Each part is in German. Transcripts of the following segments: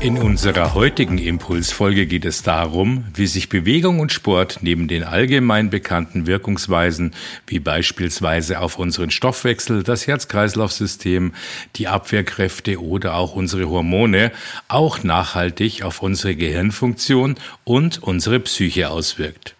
In unserer heutigen Impulsfolge geht es darum, wie sich Bewegung und Sport neben den allgemein bekannten Wirkungsweisen wie beispielsweise auf unseren Stoffwechsel, das Herz-Kreislauf-System, die Abwehrkräfte oder auch unsere Hormone auch nachhaltig auf unsere Gehirnfunktion und unsere Psyche auswirkt.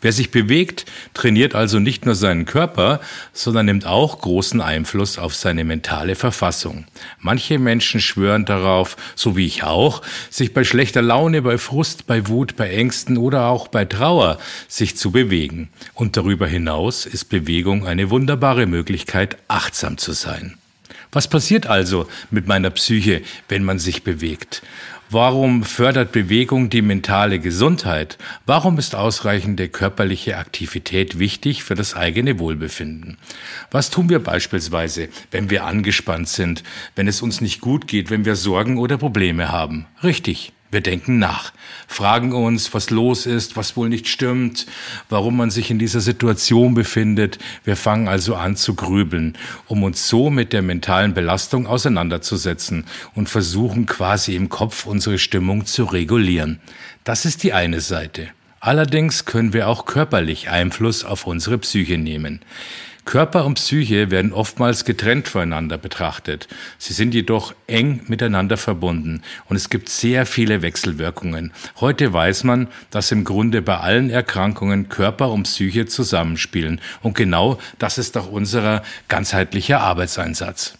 Wer sich bewegt, trainiert also nicht nur seinen Körper, sondern nimmt auch großen Einfluss auf seine mentale Verfassung. Manche Menschen schwören darauf, so wie ich auch, sich bei schlechter Laune, bei Frust, bei Wut, bei Ängsten oder auch bei Trauer sich zu bewegen. Und darüber hinaus ist Bewegung eine wunderbare Möglichkeit, achtsam zu sein. Was passiert also mit meiner Psyche, wenn man sich bewegt? Warum fördert Bewegung die mentale Gesundheit? Warum ist ausreichende körperliche Aktivität wichtig für das eigene Wohlbefinden? Was tun wir beispielsweise, wenn wir angespannt sind, wenn es uns nicht gut geht, wenn wir Sorgen oder Probleme haben? Richtig, wir denken nach, fragen uns, was los ist, was wohl nicht stimmt, warum man sich in dieser Situation befindet. Wir fangen also an zu grübeln, um uns so mit der mentalen Belastung auseinanderzusetzen und versuchen quasi im Kopf unsere Stimmung zu regulieren. Das ist die eine Seite. Allerdings können wir auch körperlich Einfluss auf unsere Psyche nehmen. Körper und Psyche werden oftmals getrennt voneinander betrachtet. Sie sind jedoch eng miteinander verbunden und es gibt sehr viele Wechselwirkungen. Heute weiß man, dass im Grunde bei allen Erkrankungen Körper und Psyche zusammenspielen und genau das ist auch unser ganzheitlicher Arbeitseinsatz.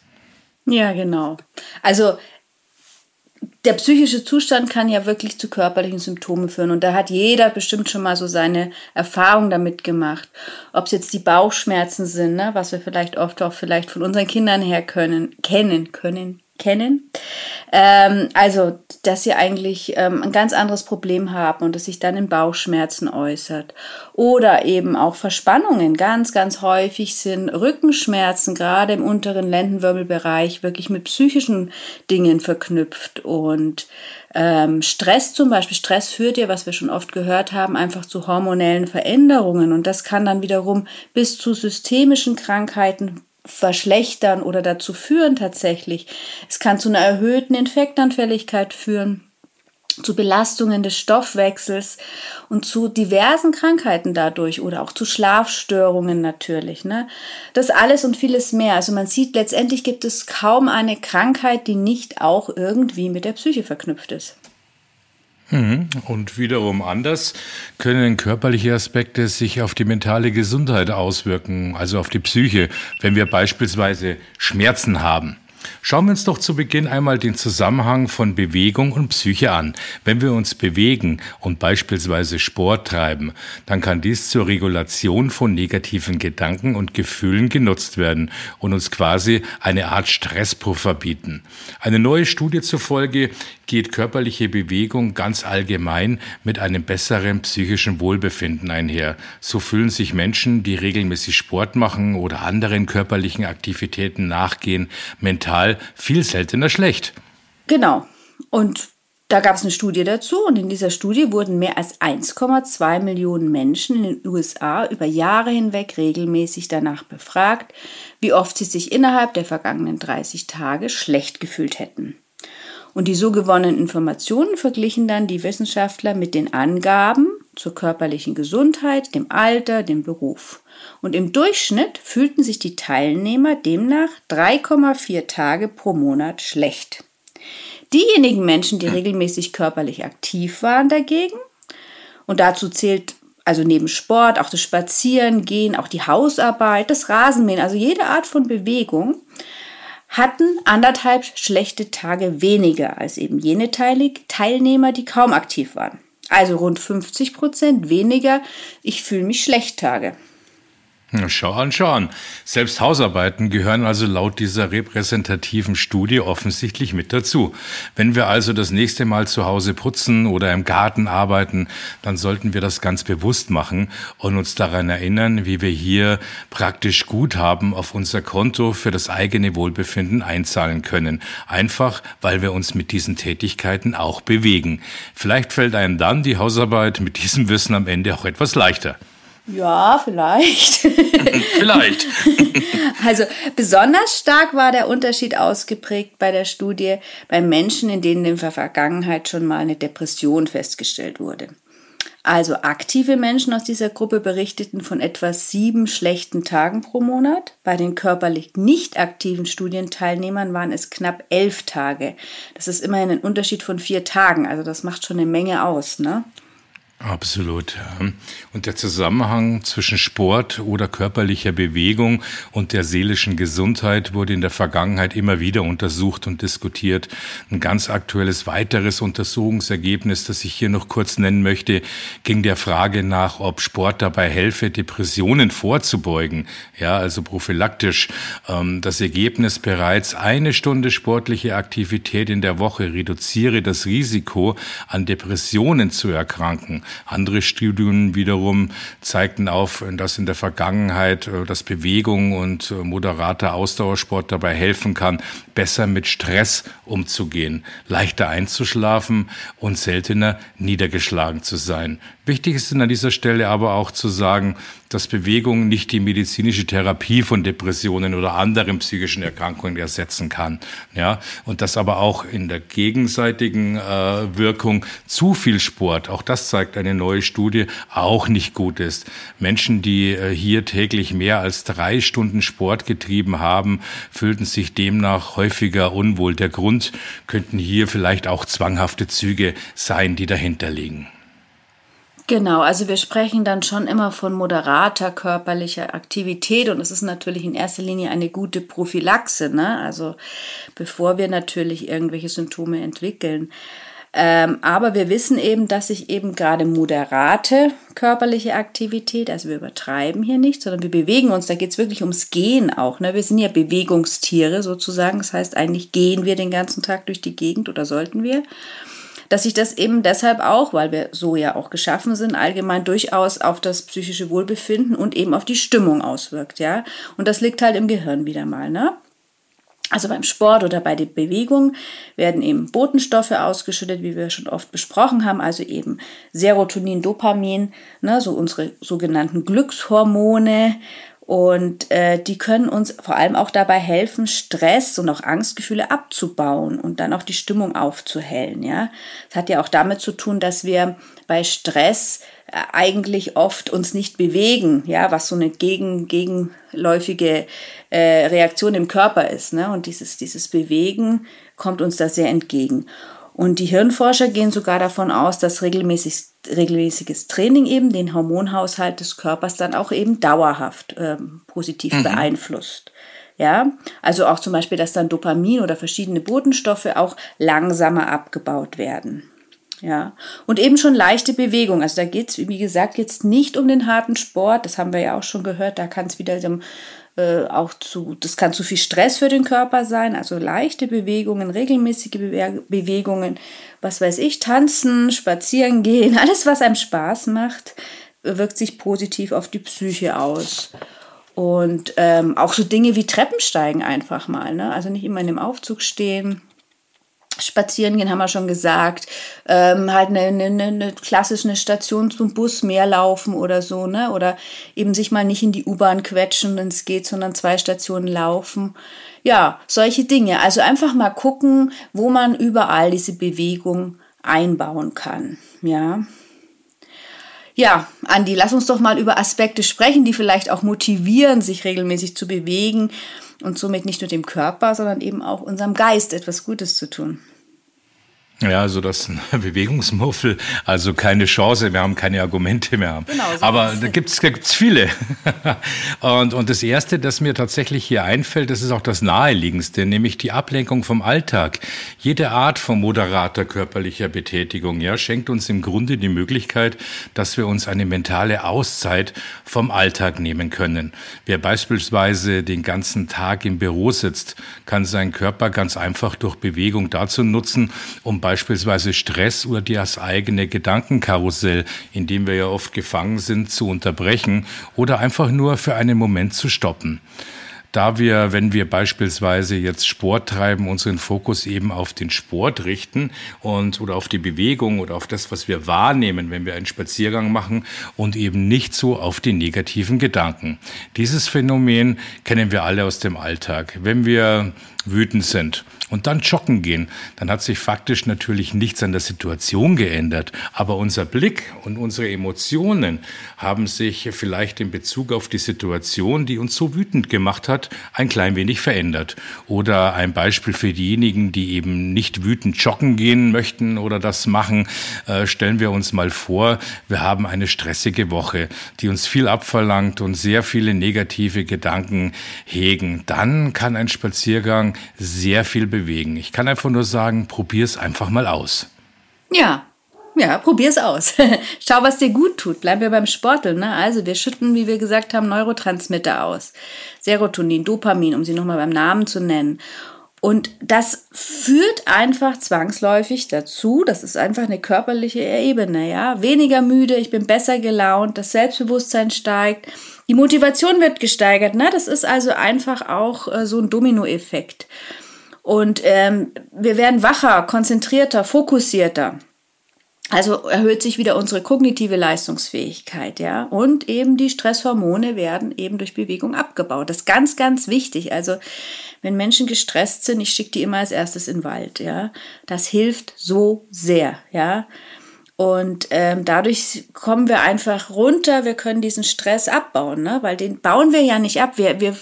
Ja, genau. Also der psychische Zustand kann ja wirklich zu körperlichen Symptomen führen. Und da hat jeder bestimmt schon mal so seine Erfahrung damit gemacht. Ob es jetzt die Bauchschmerzen sind, ne, was wir vielleicht oft auch vielleicht von unseren Kindern her können, kennen, können, kennen. Ähm, also, dass sie eigentlich ähm, ein ganz anderes Problem haben und es sich dann in Bauchschmerzen äußert. Oder eben auch Verspannungen ganz, ganz häufig sind Rückenschmerzen, gerade im unteren Lendenwirbelbereich, wirklich mit psychischen Dingen verknüpft. Und ähm, Stress zum Beispiel, Stress führt ja, was wir schon oft gehört haben, einfach zu hormonellen Veränderungen. Und das kann dann wiederum bis zu systemischen Krankheiten verschlechtern oder dazu führen tatsächlich. Es kann zu einer erhöhten Infektanfälligkeit führen zu Belastungen des Stoffwechsels und zu diversen Krankheiten dadurch oder auch zu Schlafstörungen natürlich. Ne? Das alles und vieles mehr. Also man sieht, letztendlich gibt es kaum eine Krankheit, die nicht auch irgendwie mit der Psyche verknüpft ist. Mhm. Und wiederum anders können körperliche Aspekte sich auf die mentale Gesundheit auswirken, also auf die Psyche, wenn wir beispielsweise Schmerzen haben. Schauen wir uns doch zu Beginn einmal den Zusammenhang von Bewegung und Psyche an. Wenn wir uns bewegen und beispielsweise Sport treiben, dann kann dies zur Regulation von negativen Gedanken und Gefühlen genutzt werden und uns quasi eine Art Stresspuffer bieten. Eine neue Studie zufolge geht körperliche Bewegung ganz allgemein mit einem besseren psychischen Wohlbefinden einher. So fühlen sich Menschen, die regelmäßig Sport machen oder anderen körperlichen Aktivitäten nachgehen, mental viel seltener schlecht. Genau. Und da gab es eine Studie dazu und in dieser Studie wurden mehr als 1,2 Millionen Menschen in den USA über Jahre hinweg regelmäßig danach befragt, wie oft sie sich innerhalb der vergangenen 30 Tage schlecht gefühlt hätten. Und die so gewonnenen Informationen verglichen dann die Wissenschaftler mit den Angaben zur körperlichen Gesundheit, dem Alter, dem Beruf. Und im Durchschnitt fühlten sich die Teilnehmer demnach 3,4 Tage pro Monat schlecht. Diejenigen Menschen, die regelmäßig körperlich aktiv waren dagegen, und dazu zählt also neben Sport auch das Spazieren, Gehen, auch die Hausarbeit, das Rasenmähen, also jede Art von Bewegung, hatten anderthalb schlechte Tage weniger als eben jene Teilnehmer, die kaum aktiv waren. Also rund 50 Prozent weniger Ich fühle mich schlecht Tage. Schau an, schau an. Selbst Hausarbeiten gehören also laut dieser repräsentativen Studie offensichtlich mit dazu. Wenn wir also das nächste Mal zu Hause putzen oder im Garten arbeiten, dann sollten wir das ganz bewusst machen und uns daran erinnern, wie wir hier praktisch Guthaben auf unser Konto für das eigene Wohlbefinden einzahlen können. Einfach, weil wir uns mit diesen Tätigkeiten auch bewegen. Vielleicht fällt einem dann die Hausarbeit mit diesem Wissen am Ende auch etwas leichter. Ja, vielleicht. vielleicht. also besonders stark war der Unterschied ausgeprägt bei der Studie bei Menschen, in denen in der Vergangenheit schon mal eine Depression festgestellt wurde. Also aktive Menschen aus dieser Gruppe berichteten von etwa sieben schlechten Tagen pro Monat. Bei den körperlich nicht aktiven Studienteilnehmern waren es knapp elf Tage. Das ist immerhin ein Unterschied von vier Tagen. Also das macht schon eine Menge aus, ne? Absolut. Und der Zusammenhang zwischen Sport oder körperlicher Bewegung und der seelischen Gesundheit wurde in der Vergangenheit immer wieder untersucht und diskutiert. Ein ganz aktuelles weiteres Untersuchungsergebnis, das ich hier noch kurz nennen möchte, ging der Frage nach, ob Sport dabei helfe, Depressionen vorzubeugen. Ja, also prophylaktisch. Ähm, das Ergebnis bereits eine Stunde sportliche Aktivität in der Woche reduziere das Risiko, an Depressionen zu erkranken. Andere Studien wiederum zeigten auf, dass in der Vergangenheit äh, das Bewegung und äh, moderater Ausdauersport dabei helfen kann, besser mit Stress umzugehen, leichter einzuschlafen und seltener niedergeschlagen zu sein. Wichtig ist an dieser Stelle aber auch zu sagen, dass Bewegung nicht die medizinische Therapie von Depressionen oder anderen psychischen Erkrankungen ersetzen kann. Ja, und dass aber auch in der gegenseitigen äh, Wirkung zu viel Sport, auch das zeigt eine neue Studie, auch nicht gut ist. Menschen, die äh, hier täglich mehr als drei Stunden Sport getrieben haben, fühlten sich demnach häufiger unwohl. Der Grund könnten hier vielleicht auch zwanghafte Züge sein, die dahinter liegen. Genau, also wir sprechen dann schon immer von moderater körperlicher Aktivität und es ist natürlich in erster Linie eine gute Prophylaxe, ne? also bevor wir natürlich irgendwelche Symptome entwickeln. Ähm, aber wir wissen eben, dass sich eben gerade moderate körperliche Aktivität, also wir übertreiben hier nicht, sondern wir bewegen uns, da geht es wirklich ums Gehen auch. Ne? Wir sind ja Bewegungstiere sozusagen, das heißt eigentlich gehen wir den ganzen Tag durch die Gegend oder sollten wir dass sich das eben deshalb auch, weil wir so ja auch geschaffen sind, allgemein durchaus auf das psychische Wohlbefinden und eben auf die Stimmung auswirkt, ja. Und das liegt halt im Gehirn wieder mal, ne? Also beim Sport oder bei der Bewegung werden eben Botenstoffe ausgeschüttet, wie wir schon oft besprochen haben, also eben Serotonin, Dopamin, ne, so unsere sogenannten Glückshormone und äh, die können uns vor allem auch dabei helfen, Stress und auch Angstgefühle abzubauen und dann auch die Stimmung aufzuhellen. Ja, das hat ja auch damit zu tun, dass wir bei Stress äh, eigentlich oft uns nicht bewegen, ja, was so eine gegen, gegenläufige äh, Reaktion im Körper ist. Ne? Und dieses, dieses Bewegen kommt uns da sehr entgegen. Und die Hirnforscher gehen sogar davon aus, dass regelmäßig, regelmäßiges Training eben den Hormonhaushalt des Körpers dann auch eben dauerhaft ähm, positiv mhm. beeinflusst. Ja, also auch zum Beispiel, dass dann Dopamin oder verschiedene Botenstoffe auch langsamer abgebaut werden. Ja, und eben schon leichte Bewegung. Also da geht es, wie gesagt, jetzt nicht um den harten Sport. Das haben wir ja auch schon gehört. Da kann es wieder äh, auch zu, das kann zu viel Stress für den Körper sein, also leichte Bewegungen, regelmäßige Bewe Bewegungen, was weiß ich, tanzen, spazieren gehen, alles, was einem Spaß macht, wirkt sich positiv auf die Psyche aus. Und ähm, auch so Dinge wie Treppensteigen einfach mal, ne? also nicht immer in dem Aufzug stehen Spazieren gehen, haben wir schon gesagt. Ähm, halt eine, eine, eine klassische Station zum Bus mehr laufen oder so, ne? Oder eben sich mal nicht in die U-Bahn quetschen, wenn es geht, sondern zwei Stationen laufen. Ja, solche Dinge. Also einfach mal gucken, wo man überall diese Bewegung einbauen kann. Ja. Ja, Andi, lass uns doch mal über Aspekte sprechen, die vielleicht auch motivieren, sich regelmäßig zu bewegen und somit nicht nur dem Körper, sondern eben auch unserem Geist etwas Gutes zu tun. Ja, also das Bewegungsmuffel, also keine Chance, wir haben keine Argumente mehr. Genau, so Aber da gibt's da gibt's viele. und, und das Erste, das mir tatsächlich hier einfällt, das ist auch das Naheliegendste, nämlich die Ablenkung vom Alltag. Jede Art von moderater körperlicher Betätigung ja, schenkt uns im Grunde die Möglichkeit, dass wir uns eine mentale Auszeit vom Alltag nehmen können. Wer beispielsweise den ganzen Tag im Büro sitzt, kann seinen Körper ganz einfach durch Bewegung dazu nutzen, um beispielsweise Stress oder das eigene Gedankenkarussell, in dem wir ja oft gefangen sind, zu unterbrechen oder einfach nur für einen Moment zu stoppen da wir, wenn wir beispielsweise jetzt Sport treiben, unseren Fokus eben auf den Sport richten und oder auf die Bewegung oder auf das, was wir wahrnehmen, wenn wir einen Spaziergang machen und eben nicht so auf die negativen Gedanken. Dieses Phänomen kennen wir alle aus dem Alltag. Wenn wir wütend sind und dann joggen gehen, dann hat sich faktisch natürlich nichts an der Situation geändert. Aber unser Blick und unsere Emotionen haben sich vielleicht in Bezug auf die Situation, die uns so wütend gemacht hat, ein klein wenig verändert. Oder ein Beispiel für diejenigen, die eben nicht wütend joggen gehen möchten oder das machen, äh, stellen wir uns mal vor, wir haben eine stressige Woche, die uns viel abverlangt und sehr viele negative Gedanken hegen. Dann kann ein Spaziergang sehr viel bewegen. Ich kann einfach nur sagen, probier es einfach mal aus. Ja, ja, probier's aus. Schau, was dir gut tut. Bleiben wir beim Sporteln. Ne? Also wir schütten, wie wir gesagt haben, Neurotransmitter aus. Serotonin, Dopamin, um sie nochmal beim Namen zu nennen. Und das führt einfach zwangsläufig dazu, das ist einfach eine körperliche Ebene, ja. Weniger müde, ich bin besser gelaunt, das Selbstbewusstsein steigt, die Motivation wird gesteigert, ne? Das ist also einfach auch äh, so ein Dominoeffekt. Und ähm, wir werden wacher, konzentrierter, fokussierter. Also erhöht sich wieder unsere kognitive Leistungsfähigkeit, ja. Und eben die Stresshormone werden eben durch Bewegung abgebaut. Das ist ganz, ganz wichtig. Also, wenn Menschen gestresst sind, ich schicke die immer als erstes in den Wald, ja. Das hilft so sehr, ja. Und ähm, dadurch kommen wir einfach runter, wir können diesen Stress abbauen, ne? weil den bauen wir ja nicht ab. Wir, wir,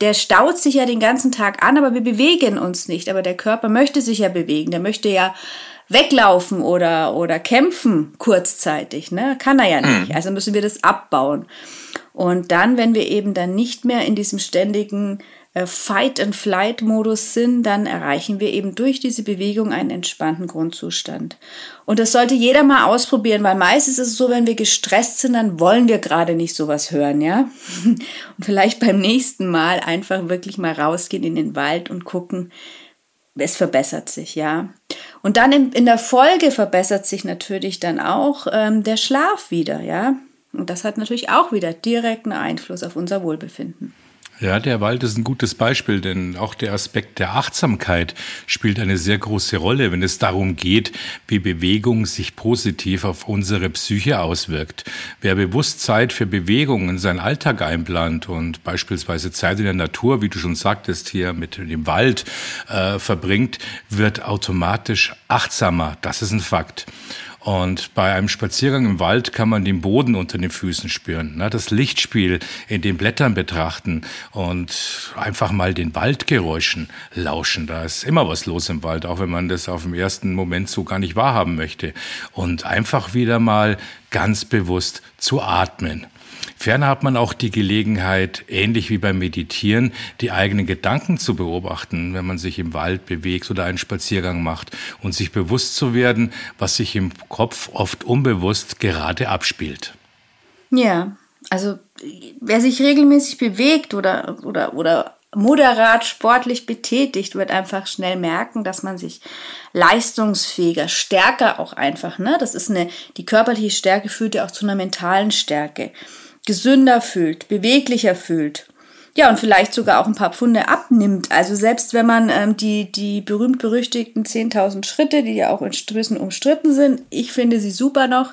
der staut sich ja den ganzen Tag an, aber wir bewegen uns nicht. Aber der Körper möchte sich ja bewegen, der möchte ja weglaufen oder, oder kämpfen kurzzeitig. Ne? Kann er ja nicht. Mhm. Also müssen wir das abbauen. Und dann, wenn wir eben dann nicht mehr in diesem ständigen äh, Fight-and-Flight-Modus sind, dann erreichen wir eben durch diese Bewegung einen entspannten Grundzustand. Und das sollte jeder mal ausprobieren, weil meistens ist es so, wenn wir gestresst sind, dann wollen wir gerade nicht sowas hören, ja? Und vielleicht beim nächsten Mal einfach wirklich mal rausgehen in den Wald und gucken, es verbessert sich, ja. Und dann in, in der Folge verbessert sich natürlich dann auch ähm, der Schlaf wieder, ja. Und das hat natürlich auch wieder direkten Einfluss auf unser Wohlbefinden. Ja, der Wald ist ein gutes Beispiel, denn auch der Aspekt der Achtsamkeit spielt eine sehr große Rolle, wenn es darum geht, wie Bewegung sich positiv auf unsere Psyche auswirkt. Wer bewusst Zeit für Bewegung in seinen Alltag einplant und beispielsweise Zeit in der Natur, wie du schon sagtest, hier mit dem Wald äh, verbringt, wird automatisch achtsamer. Das ist ein Fakt. Und bei einem Spaziergang im Wald kann man den Boden unter den Füßen spüren, ne? das Lichtspiel in den Blättern betrachten und einfach mal den Waldgeräuschen lauschen. Da ist immer was los im Wald, auch wenn man das auf dem ersten Moment so gar nicht wahrhaben möchte. Und einfach wieder mal ganz bewusst zu atmen. Ferner hat man auch die Gelegenheit, ähnlich wie beim Meditieren, die eigenen Gedanken zu beobachten, wenn man sich im Wald bewegt oder einen Spaziergang macht und sich bewusst zu werden, was sich im Kopf oft unbewusst gerade abspielt. Ja, also wer sich regelmäßig bewegt oder, oder, oder moderat sportlich betätigt, wird einfach schnell merken, dass man sich leistungsfähiger, stärker auch einfach, ne? Das ist eine, die körperliche Stärke führt ja auch zu einer mentalen Stärke gesünder fühlt, beweglicher fühlt. Ja, und vielleicht sogar auch ein paar Pfunde abnimmt. Also selbst wenn man ähm, die, die berühmt-berüchtigten 10.000 Schritte, die ja auch in Strüssen umstritten sind, ich finde sie super noch.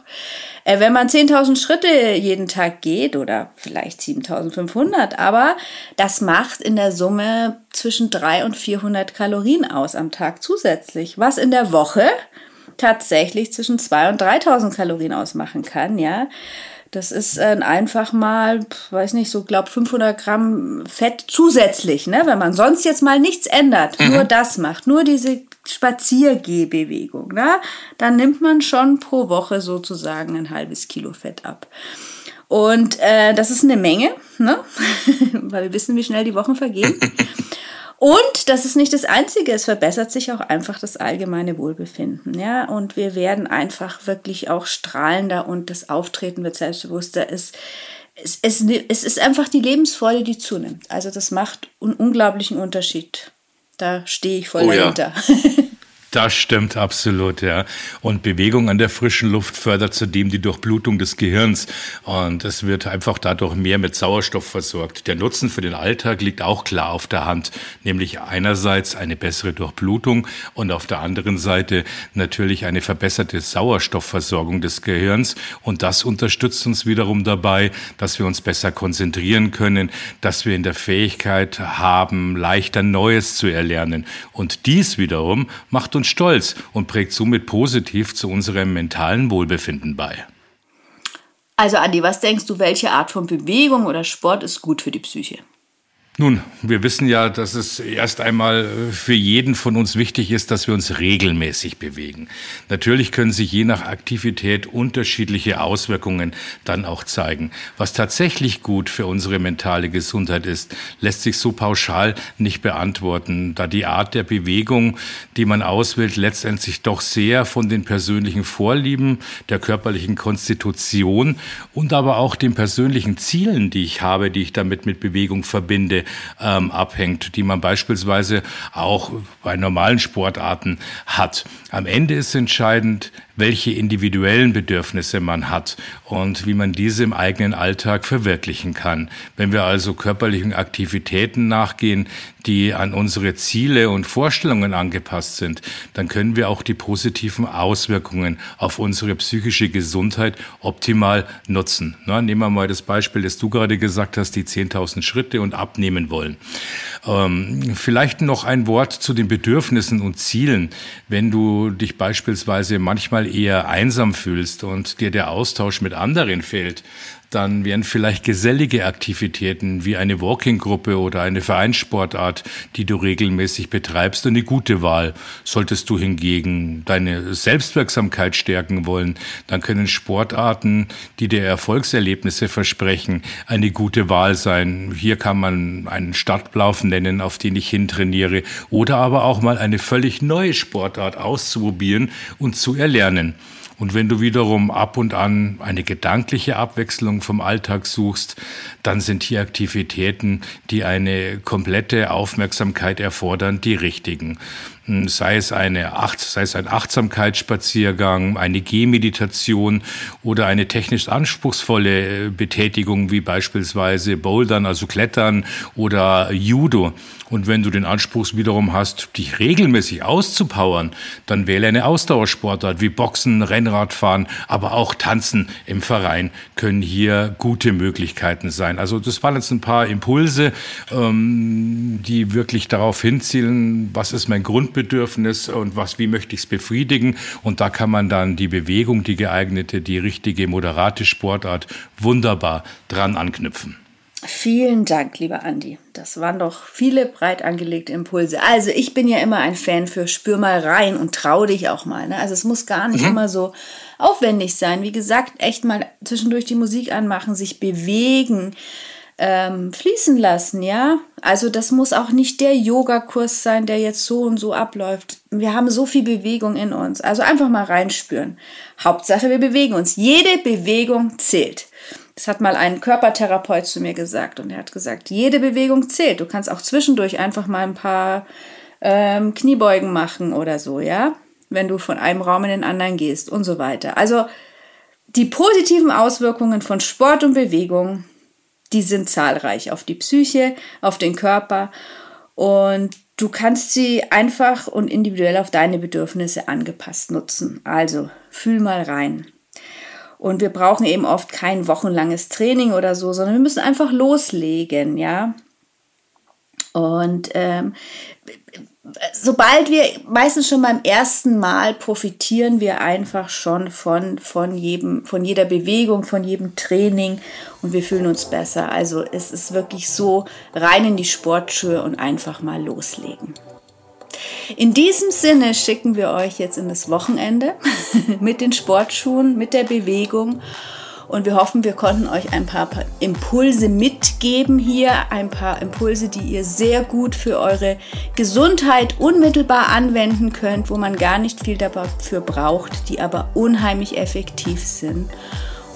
Äh, wenn man 10.000 Schritte jeden Tag geht oder vielleicht 7.500, aber das macht in der Summe zwischen 300 und 400 Kalorien aus am Tag zusätzlich, was in der Woche tatsächlich zwischen 2.000 und 3.000 Kalorien ausmachen kann, ja. Das ist äh, einfach mal, weiß nicht, so glaub 500 Gramm Fett zusätzlich, ne? Wenn man sonst jetzt mal nichts ändert, mhm. nur das macht, nur diese Spaziergehbewegung, ne? Dann nimmt man schon pro Woche sozusagen ein halbes Kilo Fett ab. Und äh, das ist eine Menge, ne? weil wir wissen, wie schnell die Wochen vergehen. Und das ist nicht das Einzige, es verbessert sich auch einfach das allgemeine Wohlbefinden. Ja? Und wir werden einfach wirklich auch strahlender und das Auftreten wird selbstbewusster. Es, es, es, es ist einfach die Lebensfreude, die zunimmt. Also das macht einen unglaublichen Unterschied. Da stehe ich voll oh, dahinter. Ja. Das stimmt absolut, ja. Und Bewegung an der frischen Luft fördert zudem die Durchblutung des Gehirns und es wird einfach dadurch mehr mit Sauerstoff versorgt. Der Nutzen für den Alltag liegt auch klar auf der Hand, nämlich einerseits eine bessere Durchblutung und auf der anderen Seite natürlich eine verbesserte Sauerstoffversorgung des Gehirns und das unterstützt uns wiederum dabei, dass wir uns besser konzentrieren können, dass wir in der Fähigkeit haben, leichter Neues zu erlernen und dies wiederum macht uns stolz und prägt somit positiv zu unserem mentalen Wohlbefinden bei. Also Andi, was denkst du, welche Art von Bewegung oder Sport ist gut für die Psyche? Nun, wir wissen ja, dass es erst einmal für jeden von uns wichtig ist, dass wir uns regelmäßig bewegen. Natürlich können sich je nach Aktivität unterschiedliche Auswirkungen dann auch zeigen. Was tatsächlich gut für unsere mentale Gesundheit ist, lässt sich so pauschal nicht beantworten, da die Art der Bewegung, die man auswählt, letztendlich doch sehr von den persönlichen Vorlieben, der körperlichen Konstitution und aber auch den persönlichen Zielen, die ich habe, die ich damit mit Bewegung verbinde, ähm, abhängt, die man beispielsweise auch bei normalen Sportarten hat. Am Ende ist entscheidend, welche individuellen Bedürfnisse man hat und wie man diese im eigenen Alltag verwirklichen kann. Wenn wir also körperlichen Aktivitäten nachgehen, die an unsere Ziele und Vorstellungen angepasst sind, dann können wir auch die positiven Auswirkungen auf unsere psychische Gesundheit optimal nutzen. Na, nehmen wir mal das Beispiel, das du gerade gesagt hast, die 10.000 Schritte und abnehmen wollen. Ähm, vielleicht noch ein Wort zu den Bedürfnissen und Zielen. Wenn du dich beispielsweise manchmal eher einsam fühlst und dir der Austausch mit anderen fehlt, dann wären vielleicht gesellige Aktivitäten wie eine Walking-Gruppe oder eine Vereinssportart, die du regelmäßig betreibst, eine gute Wahl. Solltest du hingegen deine Selbstwirksamkeit stärken wollen, dann können Sportarten, die dir Erfolgserlebnisse versprechen, eine gute Wahl sein. Hier kann man einen Stadtlauf nennen, auf den ich hintrainiere, oder aber auch mal eine völlig neue Sportart auszuprobieren und zu erlernen. Und wenn du wiederum ab und an eine gedankliche Abwechslung vom Alltag suchst, dann sind hier Aktivitäten, die eine komplette Aufmerksamkeit erfordern, die richtigen. Sei es, eine Acht, sei es ein Achtsamkeitsspaziergang, eine Gehmeditation oder eine technisch anspruchsvolle äh, Betätigung wie beispielsweise Bouldern, also Klettern oder Judo. Und wenn du den Anspruch wiederum hast, dich regelmäßig auszupowern, dann wähle eine Ausdauersportart wie Boxen, Rennradfahren, aber auch Tanzen im Verein können hier gute Möglichkeiten sein. Also das waren jetzt ein paar Impulse, ähm, die wirklich darauf hinzielen, was ist mein Grundbedürfnis und was, wie möchte ich es befriedigen. Und da kann man dann die Bewegung, die geeignete, die richtige, moderate Sportart wunderbar dran anknüpfen. Vielen Dank, lieber Andi. Das waren doch viele breit angelegte Impulse. Also ich bin ja immer ein Fan für spür mal rein und trau dich auch mal. Ne? Also es muss gar nicht mhm. immer so aufwendig sein. Wie gesagt, echt mal zwischendurch die Musik anmachen, sich bewegen, ähm, fließen lassen, ja. Also das muss auch nicht der Yogakurs sein, der jetzt so und so abläuft. Wir haben so viel Bewegung in uns. Also einfach mal reinspüren. Hauptsache, wir bewegen uns. Jede Bewegung zählt. Das hat mal ein Körpertherapeut zu mir gesagt und er hat gesagt, jede Bewegung zählt. Du kannst auch zwischendurch einfach mal ein paar ähm, Kniebeugen machen oder so, ja, wenn du von einem Raum in den anderen gehst und so weiter. Also die positiven Auswirkungen von Sport und Bewegung, die sind zahlreich auf die Psyche, auf den Körper und du kannst sie einfach und individuell auf deine Bedürfnisse angepasst nutzen. Also fühl mal rein. Und wir brauchen eben oft kein wochenlanges Training oder so, sondern wir müssen einfach loslegen, ja. Und ähm, sobald wir, meistens schon beim ersten Mal, profitieren wir einfach schon von, von, jedem, von jeder Bewegung, von jedem Training und wir fühlen uns besser. Also es ist wirklich so rein in die Sportschuhe und einfach mal loslegen. In diesem Sinne schicken wir euch jetzt in das Wochenende mit den Sportschuhen, mit der Bewegung und wir hoffen, wir konnten euch ein paar Impulse mitgeben hier, ein paar Impulse, die ihr sehr gut für eure Gesundheit unmittelbar anwenden könnt, wo man gar nicht viel dafür braucht, die aber unheimlich effektiv sind.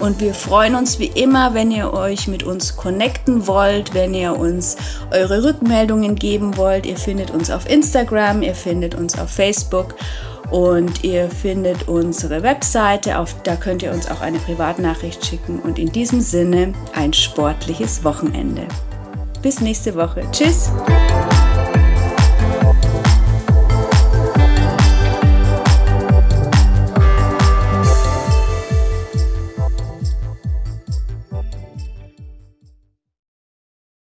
Und wir freuen uns wie immer, wenn ihr euch mit uns connecten wollt, wenn ihr uns eure Rückmeldungen geben wollt. Ihr findet uns auf Instagram, ihr findet uns auf Facebook und ihr findet unsere Webseite, auf, da könnt ihr uns auch eine Privatnachricht schicken. Und in diesem Sinne ein sportliches Wochenende. Bis nächste Woche. Tschüss!